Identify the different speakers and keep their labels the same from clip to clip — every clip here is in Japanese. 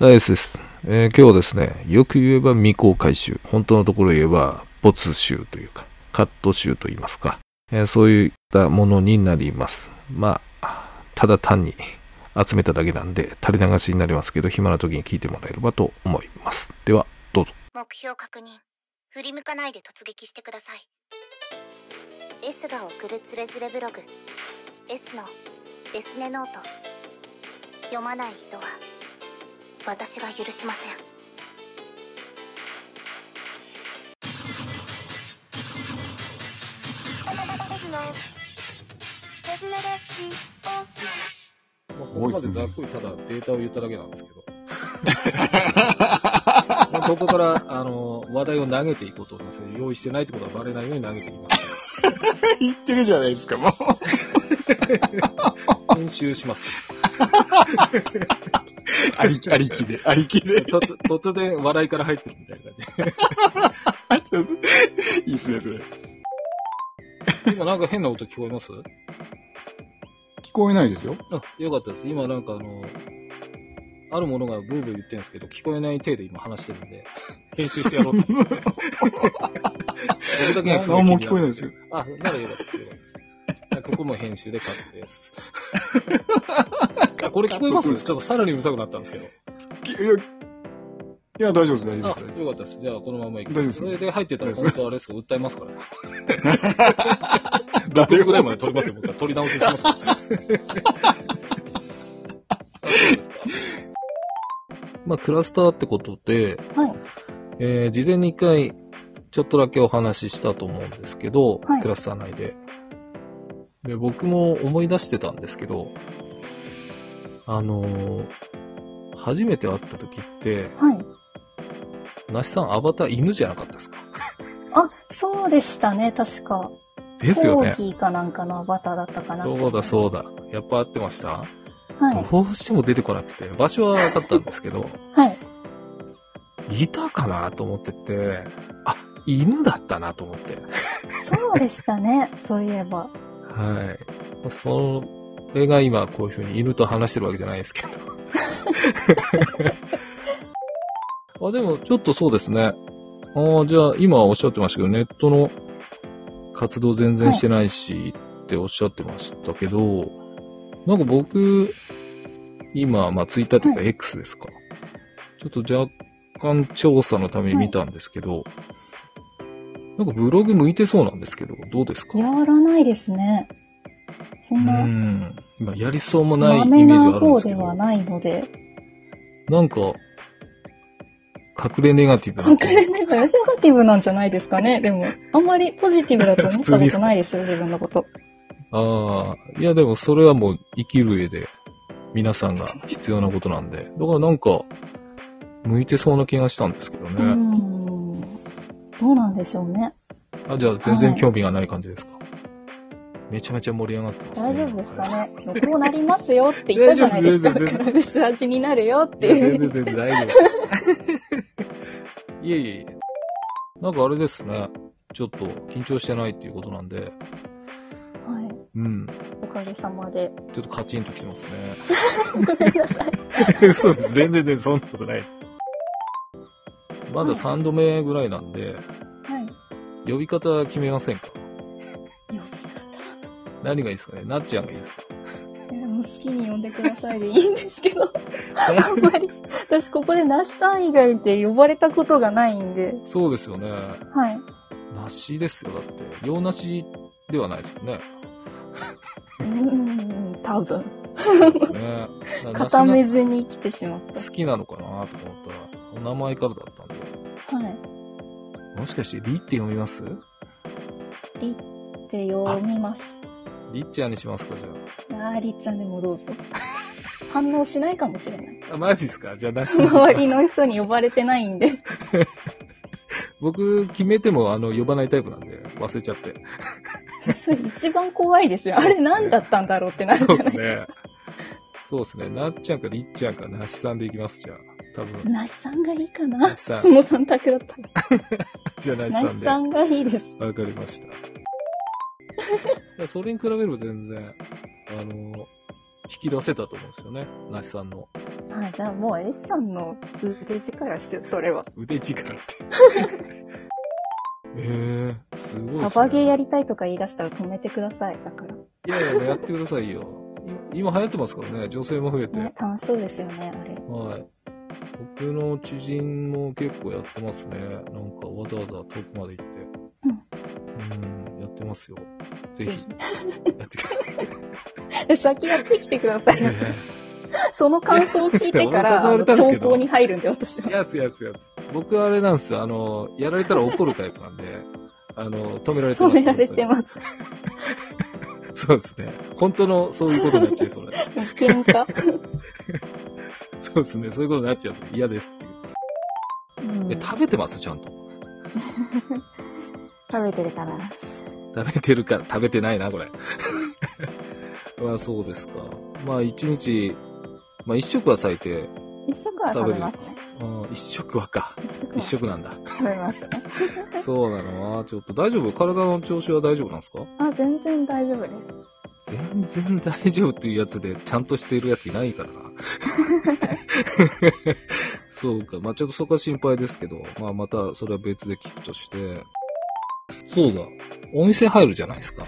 Speaker 1: ナイスです。えー今日はですね、よく言えば未公開集、本当のところ言えば没集というか、カット集と言いますか、えーそういったものになります。まあ、ただ単に集めただけなんで、垂れ流しになりますけど、暇な時に聞いてもらえればと思います。では、どうぞ。
Speaker 2: 目標確認振り向かないで突撃してください S が送るつれづれブログ S のデスネノート読まない人は私が許しません
Speaker 1: ここまでざっくりただデータを言っただけなんですけど。ここから、あの、話題を投げていこうと思います。用意してないってことはバレないように投げていきます。
Speaker 3: 言ってるじゃないですか、もう。
Speaker 1: 編集します。
Speaker 3: あり、ありきで、ありきで。
Speaker 1: 突突然笑いから入ってるみたいな感じ。
Speaker 3: いいっすね、それ。
Speaker 1: 今なんか変な音聞こえます？
Speaker 3: 聞こえないですよ。
Speaker 1: あ、よかったです。今なんかあの、あるものがブーブー言ってるんですけど、聞こえない体で今話してるんで、編集してやろうと思って。僕だけがすごい
Speaker 3: 何も聞こえないですよ。
Speaker 1: あ、なら。よかったです。ここも編集でカットです。あ、これ聞こえます？ちょっとさらにうるさくなったんですけど。
Speaker 3: きいや、いや、大丈夫です、大丈
Speaker 1: あ
Speaker 3: 夫です大、丈
Speaker 1: よかったです。じゃあこのままいきます。
Speaker 3: 大丈夫です
Speaker 1: それで入ってたら本当あれですか、訴えますからね。
Speaker 3: 夫です。
Speaker 1: 6ぐらいまで撮りますよ、僕は。撮り直しします。まあ、クラスターってことで、
Speaker 4: はい。
Speaker 1: えー事前に一回、ちょっとだけお話ししたと思うんですけど、
Speaker 4: はい
Speaker 1: クラスター内で。で、僕も思い出してたんですけど、あのー初めて会った時って、
Speaker 4: はい。
Speaker 1: なしさんアバター犬じゃなかったですか？
Speaker 4: あ、そうでしたね、確か。
Speaker 1: ですよね
Speaker 4: コー。ギーかなんかのアバターだったかな。
Speaker 1: そうだそうだ。やっぱ合ってました？
Speaker 4: はい。
Speaker 1: どうしても出てこなくて、場所は分かったんですけど、
Speaker 4: はい。
Speaker 1: いたかなと思ってて、あ、犬だったなと思って。
Speaker 4: そうでしたね、そういえば。
Speaker 1: はい。それが今こういう風に犬と話してるわけじゃないですけど。あ、でもちょっとそうですね。ああ、じゃあ今おっしゃってましたけど、ネットの活動全然してないしっておっしゃってましたけど、なんか僕、今、まあツイッターというか
Speaker 4: は
Speaker 1: X ですか。ちょっと若干調査のために見たんですけど、なんかブログ向いてそうなんですけど、どうですか？
Speaker 4: やらないですね。そん
Speaker 1: う
Speaker 4: な、
Speaker 1: ん。今やりそうもないイメージは
Speaker 4: な
Speaker 1: あるんですけど。
Speaker 4: 方ではないので。
Speaker 1: なんか、隠れネガティブな。
Speaker 4: 隠れネガ ネガティブなんじゃないですかね？でも、あんまりポジティブだと思ったことないですよ、自分のこと。
Speaker 1: ああ、いやでもそれはもう生きる上で皆さんが必要なことなんで。だからなんか、向いてそうな気がしたんですけどね。
Speaker 4: ん。どうなんでしょうね。
Speaker 1: あ、じゃあ全然興味がない感じですか？めちゃめちゃ盛り上がってますね。
Speaker 4: 大丈夫ですかね？こうなりますよって言ったじゃないですか。薄味になるよって
Speaker 1: い
Speaker 4: う。
Speaker 1: 全然全然大丈夫。いえいえいえ。なんかあれですね。ちょっと緊張してないっていうことなんで、
Speaker 4: はい。
Speaker 1: うん。
Speaker 4: おかげさまで。
Speaker 1: ちょっとカチンときてますね。
Speaker 4: ごめんなさい。
Speaker 1: 嘘です。全然全然そんなことないです。まだ3度目ぐらいなんで、
Speaker 4: はい。
Speaker 1: 呼び方決めませんか？
Speaker 4: 呼び方？
Speaker 1: 何がいいですかね？なっちゃんがいいですか？
Speaker 4: えーもう好きに呼んでくださいでいいんですけど、あんまり、私ここでナッさん以外で呼ばれたことがないんで、
Speaker 1: そうですよね。
Speaker 4: はい。
Speaker 1: なしですよ。だって、洋なしではないですよね。
Speaker 4: うーん、多分。
Speaker 1: そうですね。
Speaker 4: 固め
Speaker 1: 梨
Speaker 4: ずに来てしまっ
Speaker 1: が好きなのかなと思ったら、お名前からだったんで。
Speaker 4: た。はい。
Speaker 1: もしかして、リって読みます？
Speaker 4: りって読みます。
Speaker 1: りっちゃんにしますか、じゃ
Speaker 4: あー、りっちゃんでもどうぞ。反応しないかもしれない。
Speaker 1: あ。あ、マジですか？じゃあ、なしで
Speaker 4: 周りの人に呼ばれてないんで。
Speaker 1: 僕、決めても、あの、呼ばないタイプなんで、忘れちゃって。
Speaker 4: それ一番怖いですよ。あれ何だったんだろうってなるじ
Speaker 1: そう
Speaker 4: ゃない
Speaker 1: ですね。そうですね。なっちゃんかりっちゃんかなしさんでいきます、じゃあ。多分。
Speaker 4: なしさんがいいか
Speaker 1: な
Speaker 4: その三択だったら。
Speaker 1: じゃあ、なしさで。わ
Speaker 4: なんしさんがいいです。
Speaker 1: かりました。それに比べれば全然、あの、引き出せたと思うんですよね。なしさんの
Speaker 4: あ、じゃあもう S さんの腕力ですよ、それは。
Speaker 1: 腕力って。ええすごい、ね。
Speaker 4: サバゲーやりたいとか言い出したら止めてください。だから。
Speaker 1: いやいや、やってくださいよ。い今流行ってますからね、女性も増えて。
Speaker 4: ね、楽しそうですよね、あれ。
Speaker 1: はい。僕の知人も結構やってますね。なんかわざわざ遠くまで行って。うん。やってますよ。ぜひ、
Speaker 4: ぜ
Speaker 1: やってください。
Speaker 4: ひ 先やってきてください。その感想を聞いてから、あの
Speaker 1: われたんですけど
Speaker 4: 兆候に入るんで、私は。
Speaker 1: やつやつやつ。僕はあれなんですよ。あの、やられたら怒るタイプなんで、あの、止められてます。
Speaker 4: 止められてます。
Speaker 1: す。そうですね。本当のそういうことになっちゃう、それ。
Speaker 4: 喧嘩
Speaker 1: そうですね。そういうことになっちゃうと嫌ですっていう。
Speaker 4: うん
Speaker 1: え、食べてます？ちゃんと。
Speaker 4: 食べてるかな？
Speaker 1: 食べてるか、食べてないな、これ。まあそうですか。まあ一日、まあ一食は最低。
Speaker 4: 一食は食べますね。
Speaker 1: うん、一食はか。一
Speaker 4: 一食
Speaker 1: なんだ。
Speaker 4: 食べますね。
Speaker 1: そうなのな。ちょっと大丈夫？体の調子は大丈夫なんですか？
Speaker 4: あ、全然大丈夫です。
Speaker 1: 全然大丈夫っていうやつで、ちゃんとしているやついないからな。そうか。まあちょっとそこは心配ですけど、まあまたそれは別で聞くとして。そうだ。お店入るじゃないですか。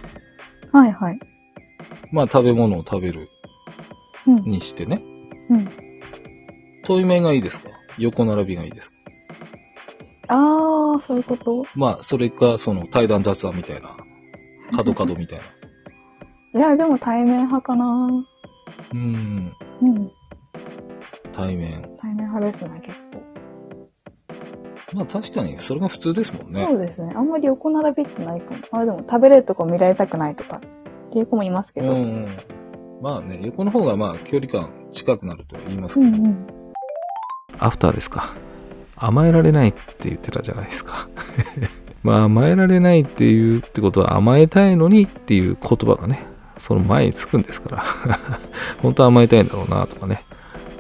Speaker 4: はいはい。
Speaker 1: まあ食べ物を食べる
Speaker 4: うん。
Speaker 1: にしてね。
Speaker 4: うん。
Speaker 1: 対面がいいですか？横並びがいいですか？
Speaker 4: あー、そういうこと？
Speaker 1: まあ、それか、その対談雑談みたいな。角角みたいな。
Speaker 4: いや、でも対面派かな
Speaker 1: うん。
Speaker 4: うん。
Speaker 1: 対面。
Speaker 4: 対面派ですね、結構。
Speaker 1: まあ確かに、それが普通ですもんね
Speaker 4: そ。うですね。あんまり横並びってないかも。あ、でも食べれるとこ見られたくないとかっていう子もいますけ
Speaker 1: うん
Speaker 4: ど。
Speaker 1: うん。まあね、横の方がまあ距離感近くなると言いますけど。
Speaker 4: うんうん。
Speaker 1: アフターですか。甘えられないって言ってたじゃないですか。まあ甘えられないっていうってことは甘えたいのにっていう言葉がね、その前につくんですから。本当は甘えたいんだろうなとかね。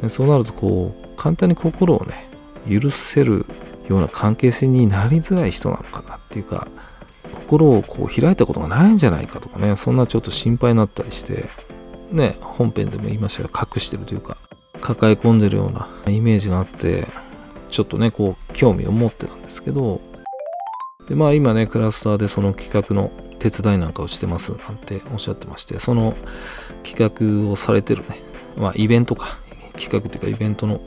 Speaker 1: そうなるとこう、簡単に心をね、許せるような関係性になりづらい人なのかなっていうか、心をこう開いたことがないんじゃないかとかね、そんなちょっと心配になったりして、ね、本編でも言いましたが、隠してるというか、抱え込んでるようなイメージがあって、ちょっとね、こう、興味を持ってたんですけど、で、まあ今ね、クラスターでその企画の手伝いなんかをしてますなんておっしゃってまして、その企画をされてるね、まあイベントか、企画っていうかイベントの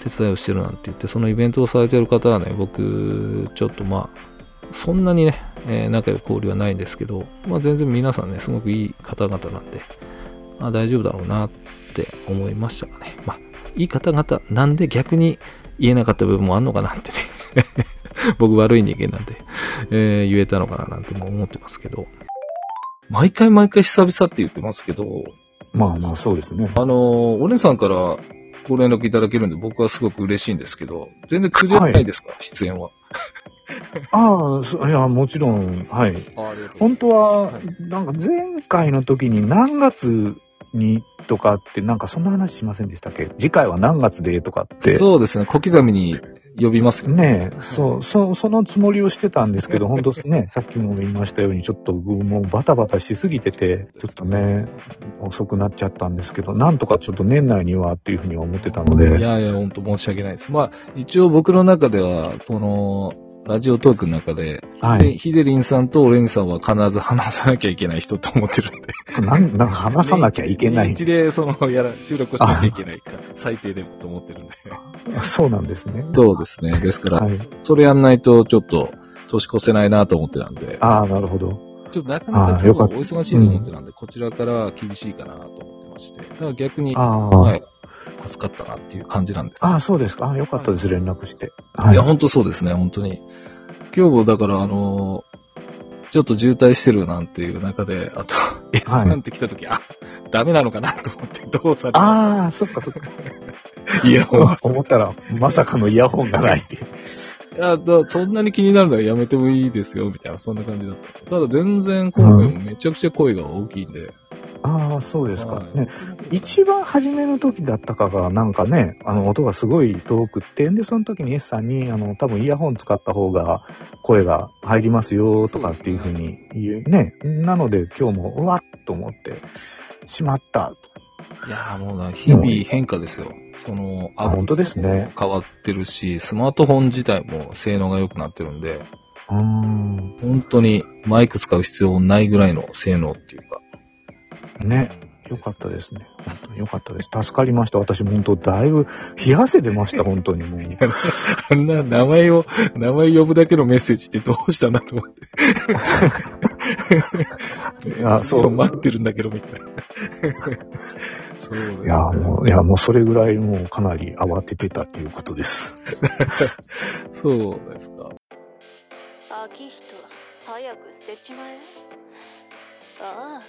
Speaker 1: 手伝いをしてるなんて言って、そのイベントをされてる方はね、僕、ちょっとまあ、そんなにね、えー仲良く交流はないんですけど、まあ全然皆さんね、すごくいい方々なんで、あ大丈夫だろうなって思いましたがね。まあ、いい方々なんで逆に言えなかった部分もあんのかなってね。僕悪い人間なんで、えー言えたのかななんても思ってますけど。毎回毎回久々って言ってますけど、
Speaker 3: まあまあ、そうですね。
Speaker 1: あのーお姉さんからご連絡いただけるんで僕はすごく嬉しいんですけど、全然苦情ないですか、出演は。
Speaker 3: ああ、そいや、もちろん、はい。本当は
Speaker 1: はい、
Speaker 3: なんか前回の時に何月にとかって、なんかそんな話しませんでしたっけ？次回は何月でとかって。
Speaker 1: そうですね、小刻みに呼びますよね。
Speaker 3: そう、そ、そのつもりをしてたんですけど、本当ですね、さっきも言いましたように、ちょっともうバタバタしすぎてて、ちょっとね、遅くなっちゃったんですけど、なんとかちょっと年内にはっていうふうには思ってたの
Speaker 1: い
Speaker 3: で、
Speaker 1: やいや、本当申し訳ないです。まあ、一応僕の中では、その、ラジオトークの中で、で
Speaker 3: はい。
Speaker 1: ヒデリンさんとオレンジさんは必ず話さなきゃいけない人と思ってるんで。
Speaker 3: なん、なんか話さなきゃいけない
Speaker 1: 年。一で、その、やら、収録をしなきゃいけないか、最低でもと思ってるんで。
Speaker 3: そうなんですね。
Speaker 1: そうですね。ですから、
Speaker 3: はい。
Speaker 1: それやんないと、ちょっと、年越せないなと思ってたんで、
Speaker 3: ああ、なるほど。
Speaker 1: ちょっとなかなかお忙しいと思ってたんで、こちらから厳しいかなと思ってまして。だから逆に、
Speaker 3: ああ、
Speaker 1: はい、助かったなっていう感じなんです。
Speaker 3: ああ、そうですか。ああ、よかったです、連絡して。はいい。
Speaker 1: や、本当そうですね、本当に。今日もだから、あのーちょっと渋滞してるなんていう中で、あと、S3 って来た時、あ、ダメなのかなと思って、どうされま
Speaker 3: ああ、そっかそっか。
Speaker 1: す イヤホンは。
Speaker 3: 思ったら、まさかのイヤホンがない。
Speaker 1: いや、だそんなに気になるならやめてもいいですよ、みたいな、そんな感じだった。ただ全然今回もめちゃくちゃ声が大きいんで。
Speaker 3: ああ、そうですか。
Speaker 1: はい
Speaker 3: ね。一番初めの時だったかが、なんかね、あの、音がすごい遠くって、で、その時に S さんに、あの、多分イヤホン使った方が声が入りますよ、とかっていうふうに言うね。なので、今日も、うわっと思って、しまった。
Speaker 1: いやーもうな、日々変化ですよ。その、
Speaker 3: あ、本当ですね。
Speaker 1: 変わってるし、スマートフォン自体も性能が良くなってるんで、
Speaker 3: うーん。
Speaker 1: 本当にマイク使う必要ないぐらいの性能っていうか。
Speaker 3: ね。よかったですね。本当によかったです。助かりました。私も本当だいぶ冷や汗出ました、本当にもう。
Speaker 1: あんな名前を、名前呼ぶだけのメッセージってどうしたんだと思って。
Speaker 3: あそう
Speaker 1: 待ってるんだけど、みたいな。そうです、ね。
Speaker 3: いや、もう、いや、もうそれぐらいもうかなり慌ててたっていうことです。
Speaker 1: そうですか。
Speaker 5: 秋人早く捨てちまえあ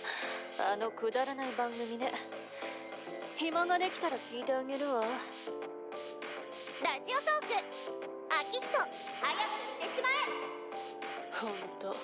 Speaker 5: ああのくだらない番組ね。暇ができたら聞いてあげるわ。
Speaker 2: ラジオトーク。秋人早く捨てちまえ。
Speaker 5: ほんと